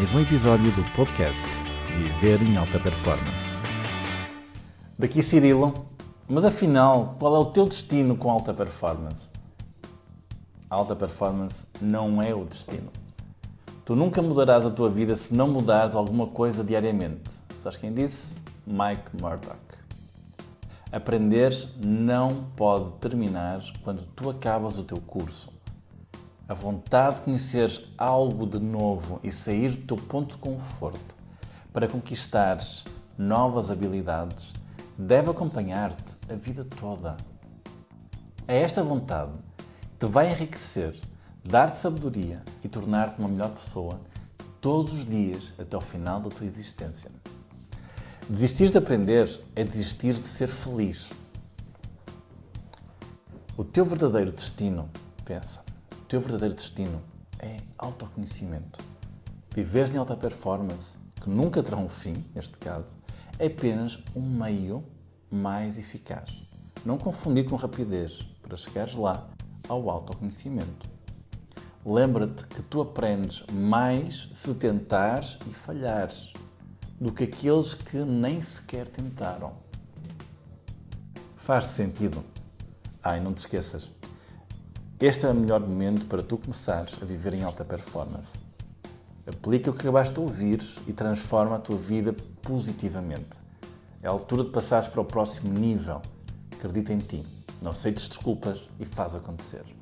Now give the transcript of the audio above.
mais um episódio do podcast Viver em Alta Performance. Daqui Cirilo, mas afinal, qual é o teu destino com alta performance? Alta performance não é o destino. Tu nunca mudarás a tua vida se não mudares alguma coisa diariamente. Sabes quem disse? Mike Murdock. Aprender não pode terminar quando tu acabas o teu curso. A vontade de conhecer algo de novo e sair do teu ponto de conforto para conquistares novas habilidades deve acompanhar-te a vida toda. É esta vontade que te vai enriquecer, dar-te sabedoria e tornar-te uma melhor pessoa todos os dias até ao final da tua existência. Desistir de aprender é desistir de ser feliz. O teu verdadeiro destino, pensa, o teu verdadeiro destino é autoconhecimento. Viveres em alta performance, que nunca terá um fim, neste caso, é apenas um meio mais eficaz. Não confundir com rapidez para chegares lá ao autoconhecimento. Lembra-te que tu aprendes mais se tentares e falhares do que aqueles que nem sequer tentaram. Faz sentido? Ai, não te esqueças. Este é o melhor momento para tu começares a viver em alta performance. Aplica o que acabaste de ouvir e transforma a tua vida positivamente. É a altura de passares para o próximo nível. Acredita em ti. Não aceites desculpas e faz acontecer.